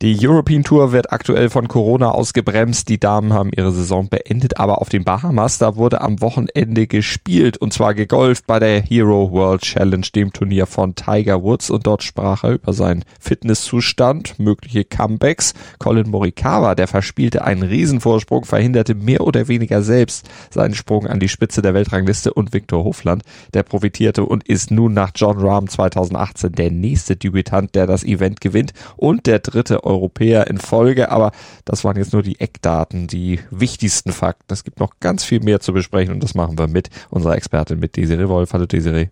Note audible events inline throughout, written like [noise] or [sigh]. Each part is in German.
die European Tour wird aktuell von Corona ausgebremst. Die Damen haben ihre Saison beendet, aber auf den Bahamas, da wurde am Wochenende gespielt und zwar gegolft bei der Hero World Challenge, dem Turnier von Tiger Woods und dort sprach er über seinen Fitnesszustand, mögliche Comebacks. Colin Morikawa, der verspielte einen Riesenvorsprung, verhinderte mehr oder weniger selbst seinen Sprung an die Spitze der Weltrangliste und Viktor Hofland, der profitierte und ist nun nach John Rahm 2018 der nächste Debütant, der das Event gewinnt und der dritte Europäer in Folge, aber das waren jetzt nur die Eckdaten, die wichtigsten Fakten. Es gibt noch ganz viel mehr zu besprechen und das machen wir mit unserer Expertin, mit Desiree Wolf. Hallo Desiree.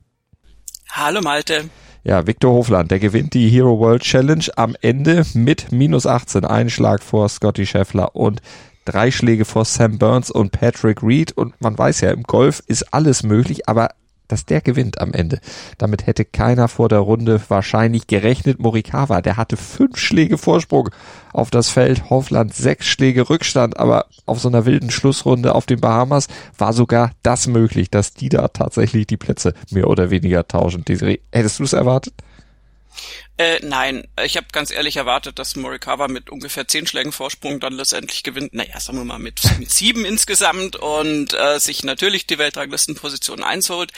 Hallo Malte. Ja, Viktor Hofland, der gewinnt die Hero World Challenge am Ende mit minus 18, einen Schlag vor Scotty Scheffler und drei Schläge vor Sam Burns und Patrick Reed. Und man weiß ja, im Golf ist alles möglich, aber dass der gewinnt am Ende. Damit hätte keiner vor der Runde wahrscheinlich gerechnet. Morikawa, der hatte fünf Schläge Vorsprung auf das Feld, Hoffland sechs Schläge Rückstand, aber auf so einer wilden Schlussrunde auf den Bahamas war sogar das möglich, dass die da tatsächlich die Plätze mehr oder weniger tauschen. Hättest du es erwartet? Äh, nein, ich habe ganz ehrlich erwartet, dass Morikawa mit ungefähr zehn Schlägen Vorsprung dann letztendlich gewinnt. Naja, sagen wir mal mit, [laughs] mit sieben insgesamt und äh, sich natürlich die Weltranglistenposition einholt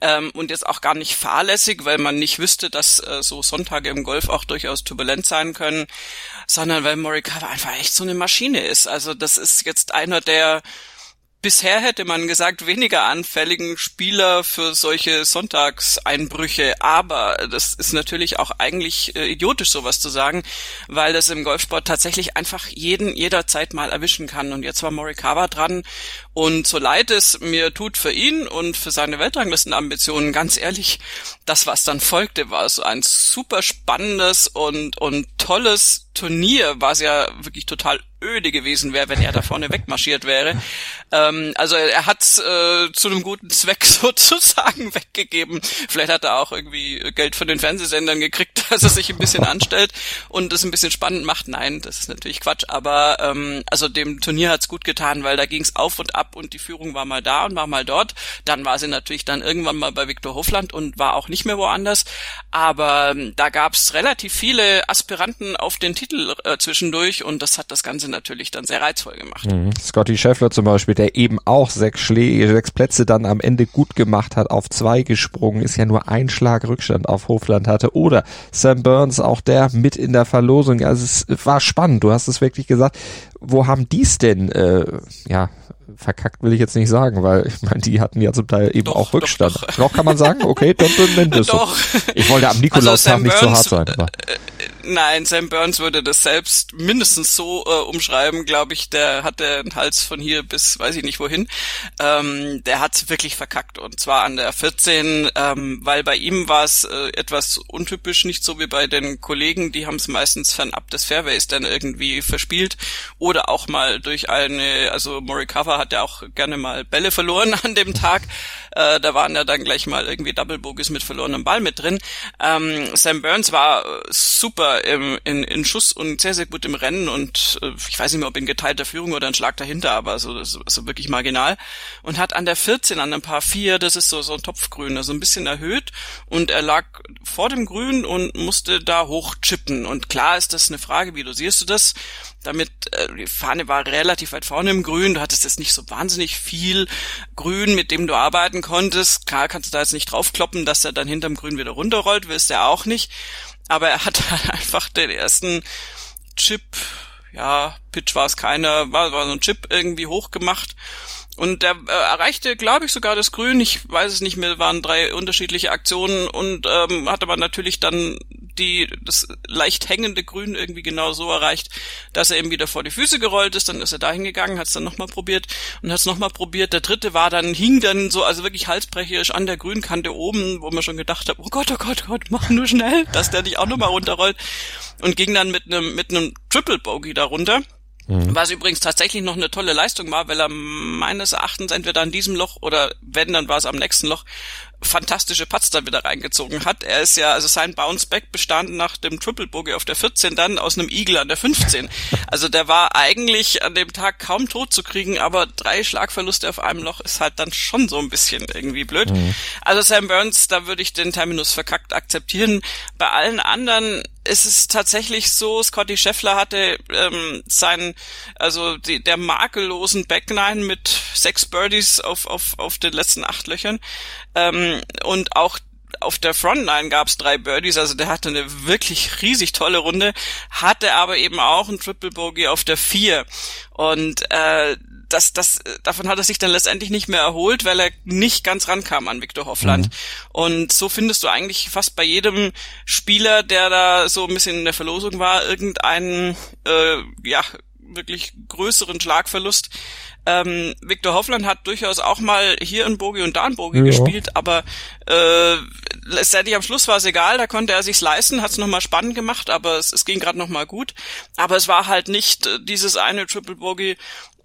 ähm, und jetzt auch gar nicht fahrlässig, weil man nicht wüsste, dass äh, so Sonntage im Golf auch durchaus turbulent sein können, sondern weil Morikawa einfach echt so eine Maschine ist. Also das ist jetzt einer der bisher hätte man gesagt, weniger anfälligen Spieler für solche Sonntagseinbrüche. Aber das ist natürlich auch eigentlich äh, idiotisch, sowas zu sagen, weil das im Golfsport tatsächlich einfach jeden jederzeit mal erwischen kann. Und jetzt war Morikawa dran. Und so leid es mir tut für ihn und für seine Weltranglistenambitionen, ganz ehrlich, das, was dann folgte, war so ein super spannendes und, und tolles Turnier, was ja wirklich total öde gewesen wäre, wenn er da vorne wegmarschiert wäre. [laughs] Ähm, also er hat äh, zu einem guten Zweck [laughs] sozusagen weggegeben. Vielleicht hat er auch irgendwie Geld von den Fernsehsendern gekriegt, [laughs] dass er sich ein bisschen anstellt und es ein bisschen spannend macht. Nein, das ist natürlich Quatsch. Aber ähm, also dem Turnier hat's gut getan, weil da ging's auf und ab und die Führung war mal da und war mal dort. Dann war sie natürlich dann irgendwann mal bei Viktor Hofland und war auch nicht mehr woanders. Aber ähm, da gab's relativ viele Aspiranten auf den Titel äh, zwischendurch und das hat das Ganze natürlich dann sehr reizvoll gemacht. Mhm. Scotty Scheffler zum Beispiel, der eben auch sechs Schläge, sechs Plätze dann am Ende gut gemacht hat, auf zwei gesprungen, ist ja nur ein Schlag Rückstand auf Hofland hatte. Oder Sam Burns, auch der mit in der Verlosung. Also es war spannend, du hast es wirklich gesagt. Wo haben die's denn, äh, ja, verkackt will ich jetzt nicht sagen, weil ich meine, die hatten ja zum Teil eben doch, auch Rückstand. Doch, doch. doch, kann man sagen? Okay, dann, dann nennt es so. Ich wollte am Nikolaustag also nicht zu hart sein. Aber. Nein, Sam Burns würde das selbst mindestens so äh, umschreiben, glaube ich. Der hat den Hals von hier bis weiß ich nicht wohin. Ähm, der hat's wirklich verkackt und zwar an der 14, ähm, weil bei ihm war es äh, etwas untypisch, nicht so wie bei den Kollegen. Die haben es meistens fernab des Fairways dann irgendwie verspielt oder auch mal durch eine, also Morikawa hat ja auch gerne mal Bälle verloren [laughs] an dem Tag. Äh, da waren ja dann gleich mal irgendwie Double Bogies mit verlorenem Ball mit drin. Ähm, Sam Burns war äh, super im, in, in Schuss und sehr, sehr gut im Rennen und äh, ich weiß nicht mehr, ob in geteilter Führung oder ein Schlag dahinter, aber so, so, so wirklich marginal. Und hat an der 14, an ein paar 4, das ist so, so ein Topfgrün, also ein bisschen erhöht und er lag vor dem Grün und musste da hochchippen. Und klar ist das eine Frage, wie dosierst du das? damit äh, die Fahne war relativ weit vorne im Grün, du hattest jetzt nicht so wahnsinnig viel Grün, mit dem du arbeiten konntest. Klar kannst du da jetzt nicht draufkloppen, dass er dann hinterm Grün wieder runterrollt, willst er auch nicht. Aber er hat [laughs] einfach den ersten Chip, ja, Pitch war es keiner, war, war so ein Chip irgendwie hochgemacht und er äh, erreichte, glaube ich, sogar das Grün. Ich weiß es nicht mehr, waren drei unterschiedliche Aktionen und ähm, hat aber natürlich dann die das leicht hängende Grün irgendwie genau so erreicht, dass er eben wieder vor die Füße gerollt ist. Dann ist er da hingegangen, hat es dann nochmal probiert und hat es nochmal probiert. Der dritte war dann, hing dann so, also wirklich halsbrecherisch an der Grünkante oben, wo man schon gedacht hat, oh Gott, oh Gott, oh Gott, mach nur schnell, [laughs] dass der nicht auch nochmal runterrollt. Und ging dann mit einem mit einem Triple Bogey darunter. Mhm. Was übrigens tatsächlich noch eine tolle Leistung war, weil er meines Erachtens entweder an diesem Loch oder wenn, dann war es am nächsten Loch, fantastische Putts da wieder reingezogen hat. Er ist ja, also sein Bounce Back bestand nach dem Triple Bogey auf der 14 dann aus einem Eagle an der 15. Also der war eigentlich an dem Tag kaum tot zu kriegen, aber drei Schlagverluste auf einem Loch ist halt dann schon so ein bisschen irgendwie blöd. Mhm. Also Sam Burns, da würde ich den Terminus verkackt akzeptieren. Bei allen anderen ist es tatsächlich so, Scotty Scheffler hatte ähm, seinen, also die, der makellosen Backline mit sechs Birdies auf, auf, auf den letzten acht Löchern. Ähm, und auch auf der Frontline gab es drei Birdies, also der hatte eine wirklich riesig tolle Runde, hatte aber eben auch ein Triple Bogey auf der vier. Und äh, das, das, davon hat er sich dann letztendlich nicht mehr erholt, weil er nicht ganz rankam an Viktor Hoffland. Mhm. Und so findest du eigentlich fast bei jedem Spieler, der da so ein bisschen in der Verlosung war, irgendeinen, äh, ja, wirklich größeren Schlagverlust. Ähm, Viktor Hoffland hat durchaus auch mal hier ein Bogi und da ein Bogi ja. gespielt, aber äh, letztendlich am Schluss war es egal, da konnte er sich's leisten, hat es nochmal spannend gemacht, aber es, es ging gerade nochmal gut. Aber es war halt nicht äh, dieses eine Triple Bogi,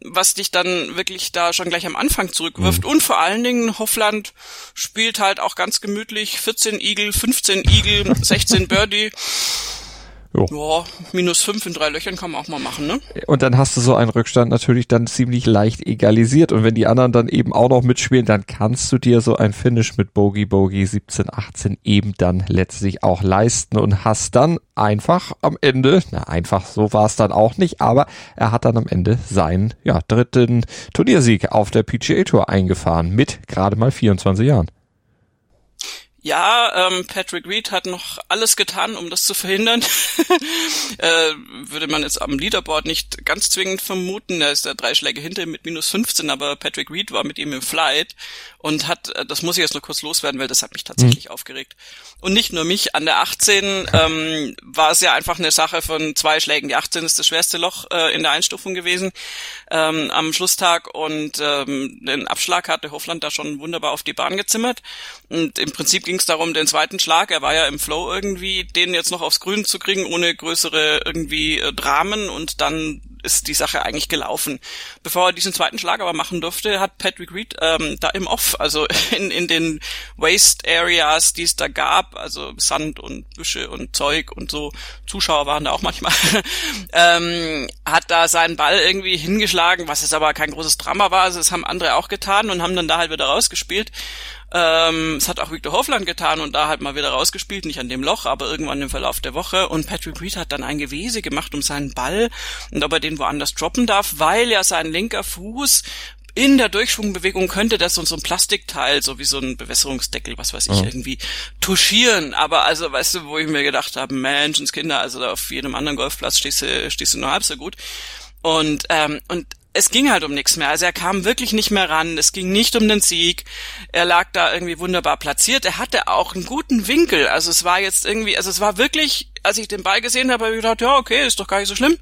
was dich dann wirklich da schon gleich am Anfang zurückwirft. Mhm. Und vor allen Dingen, Hoffland spielt halt auch ganz gemütlich 14 Igel, 15 Igel, [laughs] 16 Birdie. Jo. Ja, minus fünf in drei Löchern kann man auch mal machen, ne? Und dann hast du so einen Rückstand natürlich dann ziemlich leicht egalisiert. Und wenn die anderen dann eben auch noch mitspielen, dann kannst du dir so ein Finish mit Bogey Bogey 17, 18 eben dann letztlich auch leisten und hast dann einfach am Ende, na einfach so war es dann auch nicht, aber er hat dann am Ende seinen ja, dritten Turniersieg auf der PGA Tour eingefahren mit gerade mal 24 Jahren. Ja, ähm, Patrick Reed hat noch alles getan, um das zu verhindern. [laughs] äh, würde man jetzt am Leaderboard nicht ganz zwingend vermuten. Er ist da drei Schläge hinter ihm mit minus 15, aber Patrick Reed war mit ihm im Flight und hat, äh, das muss ich jetzt noch kurz loswerden, weil das hat mich tatsächlich mhm. aufgeregt. Und nicht nur mich, an der 18 ähm, war es ja einfach eine Sache von zwei Schlägen. Die 18 ist das schwerste Loch äh, in der Einstufung gewesen ähm, am Schlusstag und ähm, den Abschlag hatte Hofland da schon wunderbar auf die Bahn gezimmert. Und im Prinzip ging es darum, den zweiten Schlag, er war ja im Flow irgendwie, den jetzt noch aufs Grün zu kriegen, ohne größere irgendwie äh, Dramen und dann ist die Sache eigentlich gelaufen. Bevor er diesen zweiten Schlag aber machen durfte, hat Patrick Reed ähm, da im Off, also [laughs] in, in den Waste Areas, die es da gab, also Sand und Büsche und Zeug und so, Zuschauer waren da auch manchmal, [laughs] ähm, hat da seinen Ball irgendwie hingeschlagen, was jetzt aber kein großes Drama war, also das haben andere auch getan und haben dann da halt wieder rausgespielt. Ähm, es hat auch Victor Hofland getan und da halt mal wieder rausgespielt, nicht an dem Loch, aber irgendwann im Verlauf der Woche. Und Patrick Reed hat dann ein Gewese gemacht um seinen Ball und ob er den woanders droppen darf, weil ja sein linker Fuß in der Durchschwungbewegung könnte das so, so ein Plastikteil, so wie so ein Bewässerungsdeckel, was weiß ich, oh. irgendwie touchieren. Aber also, weißt du, wo ich mir gedacht habe, Menschenskinder, also auf jedem anderen Golfplatz stehst du, stehst du nur halb so gut. Und, ähm, und es ging halt um nichts mehr. Also er kam wirklich nicht mehr ran. Es ging nicht um den Sieg. Er lag da irgendwie wunderbar platziert. Er hatte auch einen guten Winkel. Also es war jetzt irgendwie, also es war wirklich, als ich den Ball gesehen habe, habe ich gedacht, ja, okay, ist doch gar nicht so schlimm.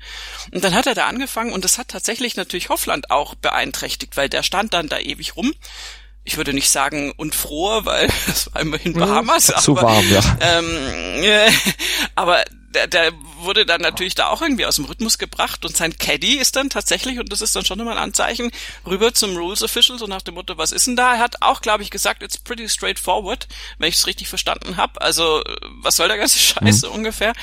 Und dann hat er da angefangen und das hat tatsächlich natürlich Hoffland auch beeinträchtigt, weil der stand dann da ewig rum ich würde nicht sagen unfroh, weil [laughs] es war immerhin mhm. Bahamas. Zu aber, warm, ja. Ähm, äh, [laughs] aber der, der wurde dann natürlich da auch irgendwie aus dem Rhythmus gebracht und sein Caddy ist dann tatsächlich, und das ist dann schon immer ein Anzeichen, rüber zum Rules Official, so nach dem Motto, was ist denn da? Er hat auch, glaube ich, gesagt, it's pretty straightforward, wenn ich es richtig verstanden habe. Also, was soll der ganze [laughs] Scheiße mhm. ungefähr?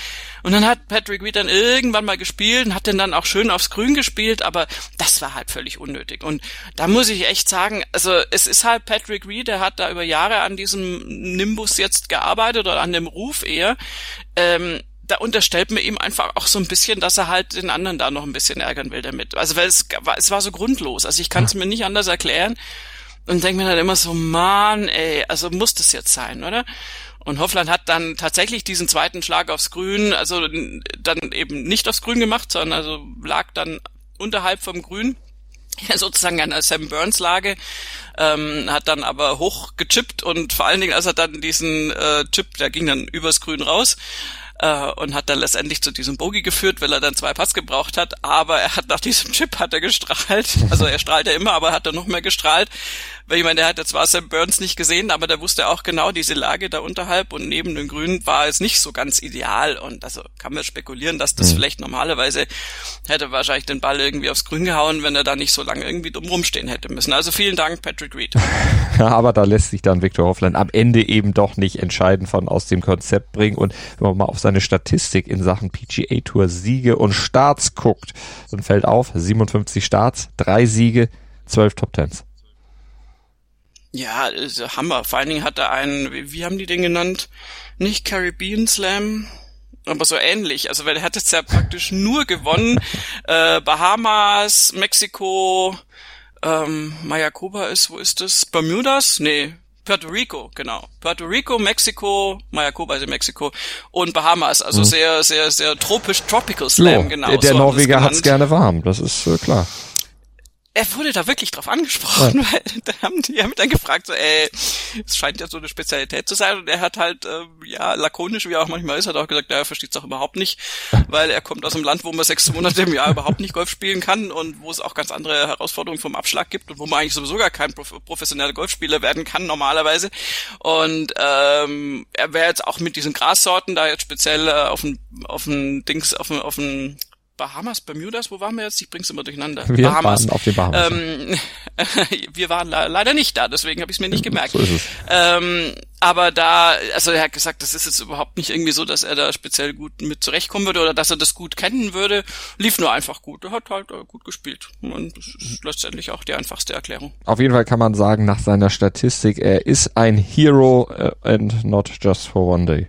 Und dann hat Patrick Reed dann irgendwann mal gespielt und hat den dann auch schön aufs Grün gespielt, aber das war halt völlig unnötig. Und da muss ich echt sagen, also es ist halt Patrick Reed, der hat da über Jahre an diesem Nimbus jetzt gearbeitet oder an dem Ruf eher. Ähm, da unterstellt man ihm einfach auch so ein bisschen, dass er halt den anderen da noch ein bisschen ärgern will damit. Also weil es, es war so grundlos. Also ich kann es mir nicht anders erklären und denke mir dann immer so, Mann, ey, also muss das jetzt sein, oder? Und Hoffland hat dann tatsächlich diesen zweiten Schlag aufs Grün, also dann eben nicht aufs Grün gemacht, sondern also lag dann unterhalb vom Grün, [laughs] ja, sozusagen der Sam Burns Lage, ähm, hat dann aber hoch gechippt und vor allen Dingen, als er dann diesen äh, Chip, der ging dann übers Grün raus, äh, und hat dann letztendlich zu diesem Bogey geführt, weil er dann zwei Pass gebraucht hat. Aber er hat nach diesem Chip hat er gestrahlt. [laughs] Also er strahlt ja immer, aber hat er noch mehr gestrahlt. Weil ich meine, der hatte zwar Sam Burns nicht gesehen, aber der wusste auch genau, diese Lage da unterhalb und neben den Grünen war es nicht so ganz ideal. Und also kann man spekulieren, dass das mhm. vielleicht normalerweise hätte wahrscheinlich den Ball irgendwie aufs Grün gehauen, wenn er da nicht so lange irgendwie dumm rumstehen hätte müssen. Also vielen Dank, Patrick Reed. [laughs] aber da lässt sich dann Victor Hoffland am Ende eben doch nicht entscheiden von aus dem Konzept bringen. Und wenn man mal auf seine Statistik in Sachen PGA Tour Siege und Starts guckt, dann fällt auf, 57 Starts, drei Siege, 12 Top Tens. Ja, Hammer. Vor allen Dingen hat er einen, wie, wie haben die den genannt? Nicht Caribbean Slam, aber so ähnlich. Also weil er hat jetzt ja praktisch nur gewonnen. [laughs] Äh, Bahamas, Mexiko, ähm, Mayacoba ist, wo ist das? Bermudas? Nee, Puerto Rico, genau. Puerto Rico, Mexiko, Mayacoba ist in Mexiko und Bahamas. Also mhm. sehr, sehr, sehr tropisch, Tropical Slam, jo, genau. Der, der so Norweger hat's gerne warm, das ist äh, klar er wurde da wirklich drauf angesprochen, ja. [laughs] weil da haben die haben dann gefragt, so, ey, es scheint ja so eine Spezialität zu sein und er hat halt, äh, ja, lakonisch, wie er auch manchmal ist, hat auch gesagt, ja, er versteht es auch überhaupt nicht, [laughs] weil er kommt aus einem Land, wo man sechs Monate im Jahr überhaupt nicht Golf spielen kann und wo es auch ganz andere Herausforderungen vom Abschlag gibt und wo man eigentlich sowieso gar kein professioneller Golfspieler werden kann normalerweise und ähm, er wäre jetzt auch mit diesen Grassorten da jetzt speziell äh, auf ein auf ein Dings auf ein, auf ein Bahamas, Bermudas, wo waren wir jetzt? Ich bring's immer durcheinander. Wir Bahamas. waren auf den Bahamas. Ähm, [laughs] wir waren leider nicht da, deswegen habe ich es mir nicht gemerkt. So ist es. Ähm, aber da, also er hat gesagt, das ist jetzt überhaupt nicht irgendwie so, dass er da speziell gut mit zurechtkommen würde oder dass er das gut kennen würde. Lief nur einfach gut. Er hat halt äh, gut gespielt. Und das ist letztendlich auch die einfachste Erklärung. Auf jeden Fall kann man sagen, nach seiner Statistik, er ist ein Hero uh, and not just for one day.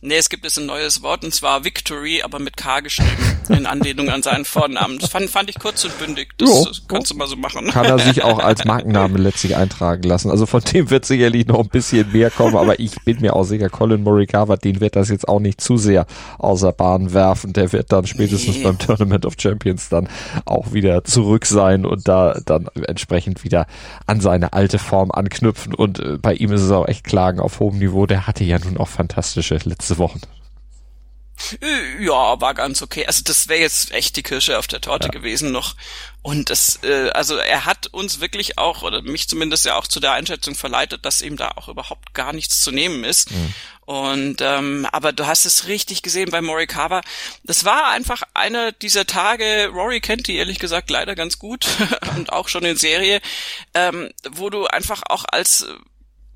Nee, es gibt jetzt ein neues Wort und zwar Victory, aber mit K geschrieben, in Anlehnung an seinen Vornamen. Das fand, fand ich kurz und bündig. Das, jo, das kannst du mal so machen. Kann er sich auch als Markenname [laughs] letztlich eintragen lassen. Also von dem wird sicherlich noch ein bisschen mehr kommen, aber ich bin mir auch sicher, Colin Morikawa, den wird das jetzt auch nicht zu sehr außer Bahn werfen. Der wird dann spätestens nee. beim Tournament of Champions dann auch wieder zurück sein und da dann entsprechend wieder an seine alte Form anknüpfen. Und äh, bei ihm ist es auch echt Klagen auf hohem Niveau. Der hatte ja nun auch fantastisch fantastische letzte Wochen. Äh, ja, war ganz okay. Also das wäre jetzt echt die Kirsche auf der Torte ja. gewesen noch. Und das, äh, also er hat uns wirklich auch, oder mich zumindest ja auch zu der Einschätzung verleitet, dass ihm da auch überhaupt gar nichts zu nehmen ist. Mhm. Und ähm, aber du hast es richtig gesehen bei Morikawa. Das war einfach einer dieser Tage. Rory kennt die ehrlich gesagt leider ganz gut [laughs] und auch schon in Serie, ähm, wo du einfach auch als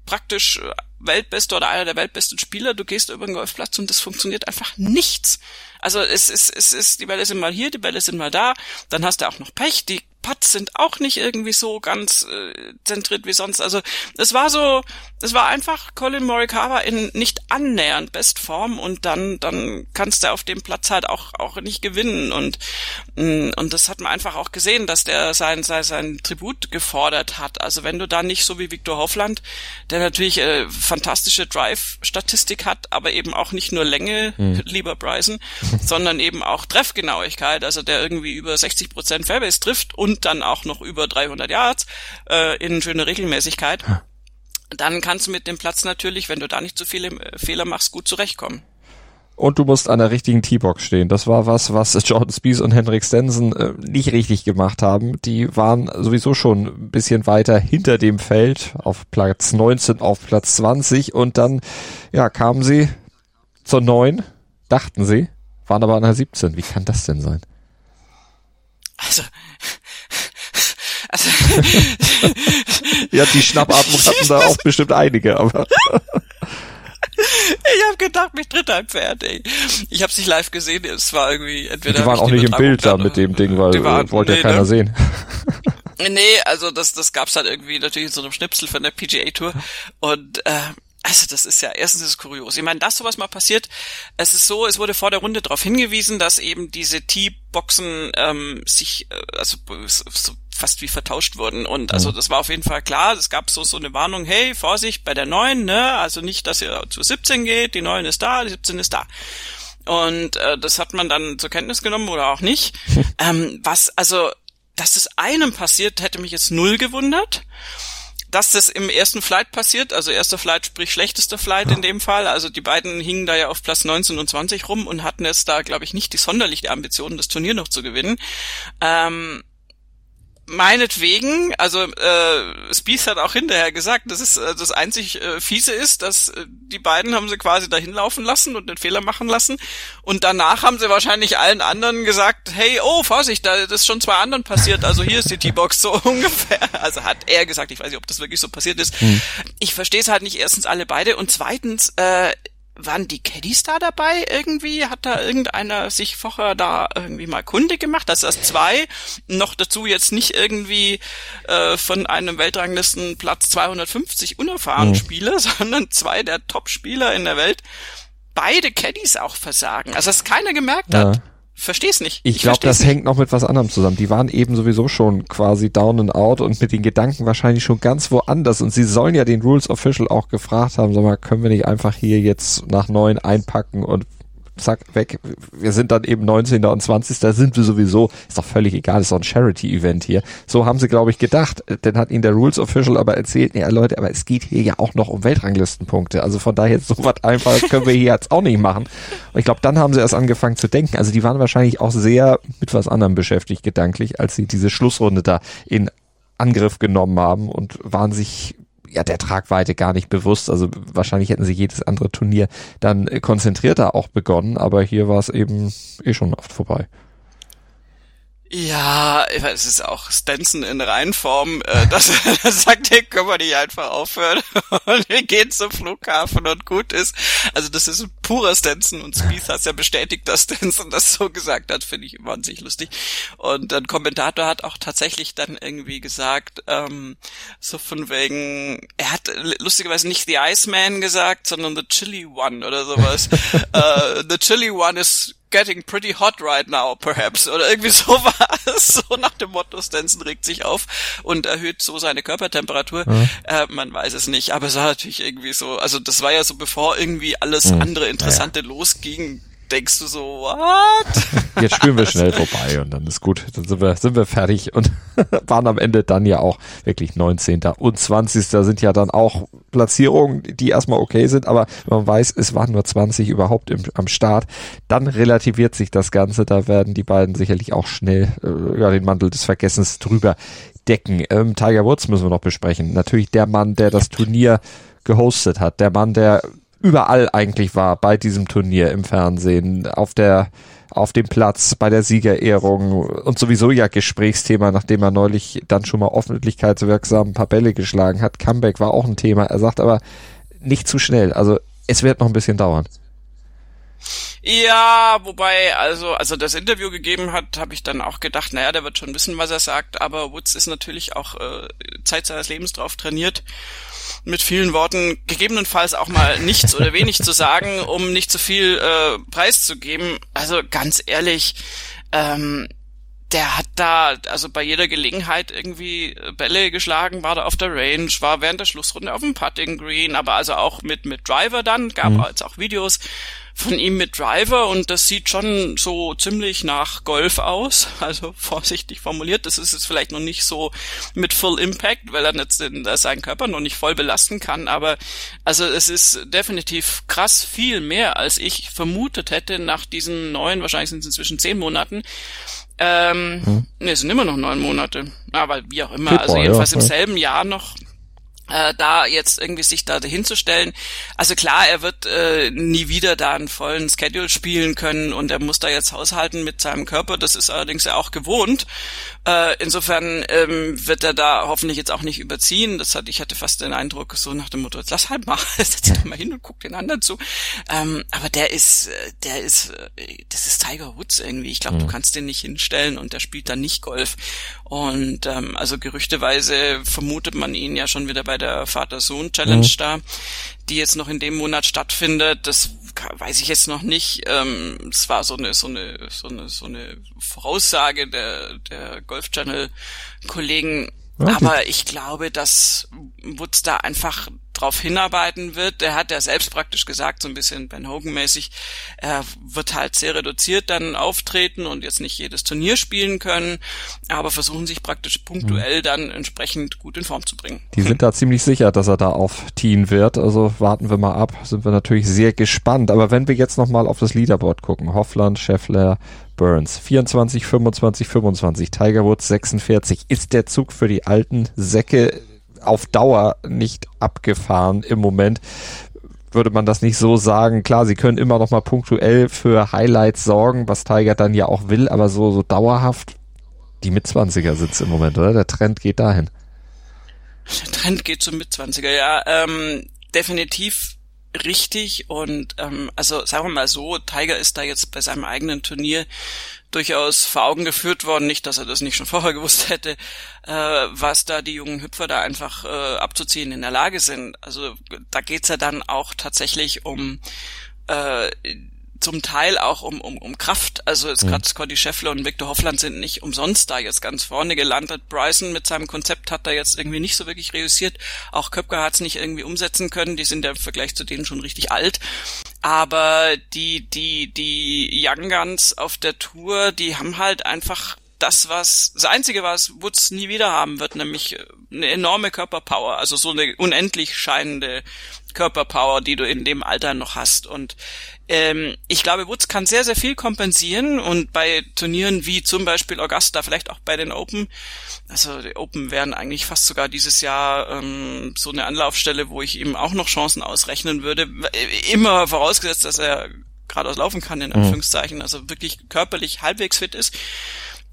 praktisch äh, Weltbeste oder einer der weltbesten Spieler, du gehst über den Golfplatz und das funktioniert einfach nichts. Also es ist, es ist, die Bälle sind mal hier, die Bälle sind mal da, dann hast du auch noch Pech, die Putts sind auch nicht irgendwie so ganz äh, zentriert wie sonst. Also es war so, es war einfach Colin Morikawa in nicht annähernd Bestform und dann dann kannst du auf dem Platz halt auch auch nicht gewinnen und mm, und das hat man einfach auch gesehen, dass der sein sein, sein Tribut gefordert hat. Also wenn du da nicht so wie Victor Hoffland, der natürlich äh, fantastische Drive-Statistik hat, aber eben auch nicht nur Länge, hm. lieber Bryson, [laughs] sondern eben auch Treffgenauigkeit, also der irgendwie über 60 Prozent Fairways trifft und und dann auch noch über 300 Yards äh, in schöne Regelmäßigkeit, dann kannst du mit dem Platz natürlich, wenn du da nicht so viele äh, Fehler machst, gut zurechtkommen. Und du musst an der richtigen T-Box stehen. Das war was, was Jordan Spies und Henrik Stenson äh, nicht richtig gemacht haben. Die waren sowieso schon ein bisschen weiter hinter dem Feld, auf Platz 19, auf Platz 20 und dann, ja, kamen sie zur 9, dachten sie, waren aber an der 17. Wie kann das denn sein? Also, also [laughs] ja, die Schnappatmung hatten da auch bestimmt einige, aber. [laughs] Ich habe gedacht, mich tritt ein Pferd, ey. Ich habe es nicht live gesehen, es war irgendwie entweder. Die waren auch nicht im Bild da mit dem Ding, weil waren, wollte nee, ja keiner ne? sehen. [laughs] Nee, also das, das gab's halt irgendwie natürlich in so einem Schnipsel von der PGA Tour. Und äh, also das ist ja erstens ist es kurios. Ich meine, dass sowas mal passiert, es ist so, es wurde vor der Runde darauf hingewiesen, dass eben diese T-Boxen ähm, sich äh, also so fast wie vertauscht wurden. Und also mhm. das war auf jeden Fall klar. Es gab so so eine Warnung, hey, Vorsicht bei der neuen, ne? Also nicht, dass ihr zu 17 geht, die 9 ist da, die 17 ist da. Und äh, das hat man dann zur Kenntnis genommen oder auch nicht. [laughs] ähm, was, also, dass es einem passiert, hätte mich jetzt null gewundert. dass das im ersten Flight passiert, also erster Flight sprich schlechtester Flight in dem Fall. Also die beiden hingen da ja auf Platz 19 und 20 rum und hatten es da, glaube ich, nicht die sonderliche Ambition, das Turnier noch zu gewinnen. Ähm, meinetwegen, also äh, Spieth hat auch hinterher gesagt, dass es äh, das einzig äh, fiese ist, dass äh, die beiden haben sie quasi dahin laufen lassen und den Fehler machen lassen und danach haben sie wahrscheinlich allen anderen gesagt, hey, oh, Vorsicht, da das ist schon zwei anderen passiert, also hier ist die T-Box so [laughs] ungefähr. Also hat er gesagt, ich weiß nicht, ob das wirklich so passiert ist. Hm. Ich verstehe es halt nicht erstens alle beide und zweitens äh, waren die Caddies da dabei irgendwie? Hat da irgendeiner sich vorher da irgendwie mal Kunde gemacht? Das ist zwei. Noch dazu jetzt nicht irgendwie äh, von einem Weltranglisten Platz 250 unerfahren mhm. Spieler, [laughs] sondern zwei der Top-Spieler in der Welt. Beide Caddies auch versagen. Also dass keiner gemerkt ja. hat versteh's nicht. Ich, ich glaube, das nicht. hängt noch mit was anderem zusammen. Die waren eben sowieso schon quasi down and out und mit den Gedanken wahrscheinlich schon ganz woanders. Und sie sollen ja den Rules Official auch gefragt haben, sag mal, können wir nicht einfach hier jetzt nach neun einpacken und zack, weg. Wir sind dann eben 19. und 20. Da sind wir sowieso, ist doch völlig egal, ist doch ein Charity-Event hier. So haben sie, glaube ich, gedacht. Dann hat ihnen der Rules Official aber erzählt, ja Leute, aber es geht hier ja auch noch um Weltranglistenpunkte. Also von daher so was einfach können wir hier jetzt auch nicht machen. Und ich glaube, dann haben sie erst angefangen zu denken. Also die waren wahrscheinlich auch sehr mit was anderem beschäftigt, gedanklich, als sie diese Schlussrunde da in Angriff genommen haben und waren sich ja der Tragweite gar nicht bewusst. Also wahrscheinlich hätten sie jedes andere Turnier dann konzentrierter auch begonnen, aber hier war es eben eh schon oft vorbei. Ja, es ist auch Stenson in Reinform. Äh, [laughs] das, das sagt, hey, können wir nicht einfach aufhören [laughs] und wir gehen zum Flughafen und gut ist. Also das ist ein purer Stenson und Spieth [laughs] hat ja bestätigt, dass Stenson das so gesagt hat, finde ich wahnsinnig lustig. Und ein Kommentator hat auch tatsächlich dann irgendwie gesagt, ähm, so von wegen, er hat lustigerweise nicht The Iceman gesagt, sondern The Chili One oder sowas. uh, the Chili One is getting pretty hot right now, perhaps. Oder irgendwie [laughs] so war es. So nach dem Motto, Stenson regt sich auf und erhöht so seine Körpertemperatur. Mhm. Äh, man weiß es nicht. Aber es war natürlich irgendwie so, also das war ja so, bevor irgendwie alles mhm. andere Interessante ja, ja. losging, denkst du so, what? [laughs] Jetzt spielen wir schnell vorbei und dann ist gut. Dann sind wir, sind wir fertig und [laughs] waren am Ende dann ja auch wirklich 19. und 20. sind ja dann auch Platzierungen, die erstmal okay sind, aber wenn man weiß, es waren nur 20 überhaupt im, am Start, dann relativiert sich das Ganze. Da werden die beiden sicherlich auch schnell äh, ja, den Mantel des Vergessens drüber decken. Ähm, Tiger Woods müssen wir noch besprechen. Natürlich der Mann, der das Turnier gehostet hat, der Mann, der überall eigentlich war bei diesem Turnier im Fernsehen, auf der auf dem Platz bei der Siegerehrung und sowieso ja Gesprächsthema, nachdem er neulich dann schon mal öffentlichkeitswirksam ein paar Bälle geschlagen hat. Comeback war auch ein Thema. Er sagt aber nicht zu schnell. Also es wird noch ein bisschen dauern. Ja, wobei, also, also das Interview gegeben hat, habe ich dann auch gedacht, naja, der wird schon wissen, was er sagt, aber Woods ist natürlich auch äh, Zeit seines Lebens drauf trainiert mit vielen Worten gegebenenfalls auch mal nichts oder wenig zu sagen, um nicht zu viel äh, preiszugeben. Also ganz ehrlich, ähm, der hat da also bei jeder Gelegenheit irgendwie Bälle geschlagen, war da auf der Range, war während der Schlussrunde auf dem Putting Green, aber also auch mit mit Driver dann, gab mhm. jetzt auch Videos von ihm mit Driver und das sieht schon so ziemlich nach Golf aus, [laughs] also vorsichtig formuliert. Das ist jetzt vielleicht noch nicht so mit Full Impact, weil er jetzt den, seinen Körper noch nicht voll belasten kann, aber also es ist definitiv krass viel mehr, als ich vermutet hätte nach diesen neun, wahrscheinlich sind es inzwischen zehn Monaten. Ähm, hm. ne, es sind immer noch neun Monate. Aber wie auch immer, Februar, also jedenfalls ja, im selben Jahr noch äh, da jetzt irgendwie sich da hinzustellen. Also klar, er wird äh, nie wieder da einen vollen Schedule spielen können und er muss da jetzt haushalten mit seinem Körper. Das ist allerdings ja auch gewohnt. Äh, insofern ähm, wird er da hoffentlich jetzt auch nicht überziehen. Das hat, ich hatte fast den Eindruck, so nach dem Motto, jetzt lass halt mal, [laughs] setz dich doch mal hin und guck den anderen zu. Ähm, aber der ist, äh, der ist, äh, das ist Tiger Woods irgendwie. Ich glaube, mhm. du kannst den nicht hinstellen und der spielt dann nicht Golf. Und ähm, also gerüchteweise vermutet man ihn ja schon wieder bei der Vater-Sohn-Challenge mhm. da, die jetzt noch in dem Monat stattfindet. Das weiß ich jetzt noch nicht. Ähm, es war so eine, so eine, so eine, so eine Voraussage der, der Golf Channel Kollegen. Okay. Aber ich glaube, dass Woods da einfach drauf hinarbeiten wird. Der hat ja selbst praktisch gesagt, so ein bisschen Ben Hogan-mäßig, er wird halt sehr reduziert dann auftreten und jetzt nicht jedes Turnier spielen können, aber versuchen sich praktisch punktuell mhm. dann entsprechend gut in Form zu bringen. Die sind da [laughs] ziemlich sicher, dass er da aufziehen wird, also warten wir mal ab, sind wir natürlich sehr gespannt. Aber wenn wir jetzt nochmal auf das Leaderboard gucken, Hoffland, Scheffler, Burns 24, 25, 25, Tiger Woods 46. Ist der Zug für die alten Säcke auf Dauer nicht abgefahren im Moment? Würde man das nicht so sagen? Klar, sie können immer noch mal punktuell für Highlights sorgen, was Tiger dann ja auch will, aber so, so dauerhaft die Mitzwanziger sitzt im Moment, oder? Der Trend geht dahin. Der Trend geht zum Mitzwanziger, ja. Ähm, definitiv richtig und ähm, also sagen wir mal so, Tiger ist da jetzt bei seinem eigenen Turnier durchaus vor Augen geführt worden, nicht, dass er das nicht schon vorher [laughs] gewusst hätte, äh, was da die jungen Hüpfer da einfach äh, abzuziehen in der Lage sind. Also da geht's ja dann auch tatsächlich um äh, zum Teil auch um, um, um Kraft. Also jetzt mhm. gerade Scotty Scheffler und Victor Hoffland sind nicht umsonst da jetzt ganz vorne gelandet. Bryson mit seinem Konzept hat da jetzt irgendwie nicht so wirklich reüssiert. Auch Köpker hat es nicht irgendwie umsetzen können. Die sind ja im Vergleich zu denen schon richtig alt. Aber die, die, die Young Guns auf der Tour, die haben halt einfach das, was, das Einzige, was Woods nie wieder haben wird, nämlich eine enorme Körperpower, also so eine unendlich scheinende Körperpower, die du in dem Alter noch hast. Und ähm, ich glaube, Woods kann sehr, sehr viel kompensieren und bei Turnieren wie zum Beispiel Augusta, vielleicht auch bei den Open, also die Open wären eigentlich fast sogar dieses Jahr ähm, so eine Anlaufstelle, wo ich ihm auch noch Chancen ausrechnen würde, immer vorausgesetzt, dass er geradeaus laufen kann, in mhm. Anführungszeichen, also wirklich körperlich halbwegs fit ist.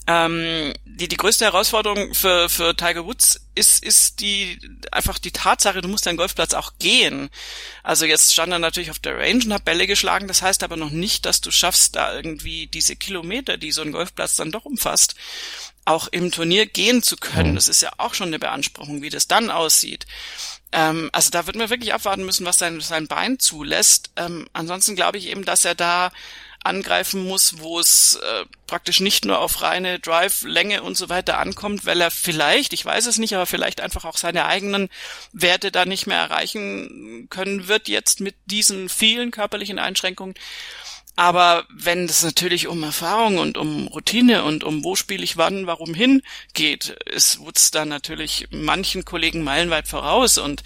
Ähm, die, die größte Herausforderung für, für Tiger Woods ist, ist die, einfach die Tatsache, du musst deinen Golfplatz auch gehen. Also jetzt stand er natürlich auf der Range und hat Bälle geschlagen, das heißt aber noch nicht, dass du schaffst, da irgendwie diese Kilometer, die so ein Golfplatz dann doch umfasst, auch im Turnier gehen zu können. Mhm. Das ist ja auch schon eine Beanspruchung, wie das dann aussieht. Ähm, also da wird man wirklich abwarten müssen, was sein, sein Bein zulässt. Ähm, ansonsten glaube ich eben, dass er da angreifen muss, wo es äh, praktisch nicht nur auf reine Drive-Länge und so weiter ankommt, weil er vielleicht, ich weiß es nicht, aber vielleicht einfach auch seine eigenen Werte da nicht mehr erreichen können wird jetzt mit diesen vielen körperlichen Einschränkungen. Aber wenn es natürlich um Erfahrung und um Routine und um wo spiele ich wann, warum hin geht, ist Woods da natürlich manchen Kollegen meilenweit voraus und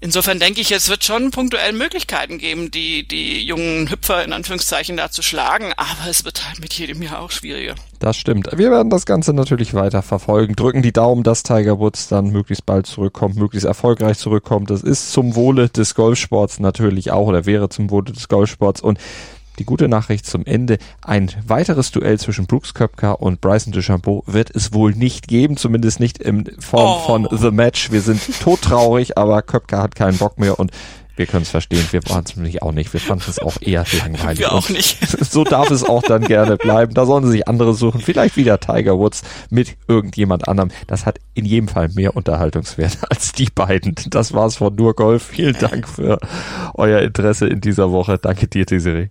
Insofern denke ich, es wird schon punktuell Möglichkeiten geben, die, die jungen Hüpfer in Anführungszeichen da zu schlagen, aber es wird halt mit jedem Jahr auch schwieriger. Das stimmt. Wir werden das Ganze natürlich weiter verfolgen. Drücken die Daumen, dass Tiger Woods dann möglichst bald zurückkommt, möglichst erfolgreich zurückkommt. Das ist zum Wohle des Golfsports natürlich auch oder wäre zum Wohle des Golfsports und die gute Nachricht zum Ende. Ein weiteres Duell zwischen Brooks Köpka und Bryson DeChambeau wird es wohl nicht geben, zumindest nicht in Form oh. von The Match. Wir sind todtraurig, [laughs] aber Köpka hat keinen Bock mehr und wir können es verstehen, wir waren es nämlich auch nicht. Wir fanden es auch eher [laughs] langweilig. Wir auch nicht. [laughs] so darf es auch dann gerne bleiben. Da sollen sie sich andere suchen. Vielleicht wieder Tiger Woods mit irgendjemand anderem. Das hat in jedem Fall mehr Unterhaltungswert als die beiden. Das war's von Nur Golf. Vielen Dank für euer Interesse in dieser Woche. Danke dir, Desiree.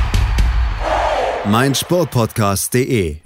meinsportpodcast.de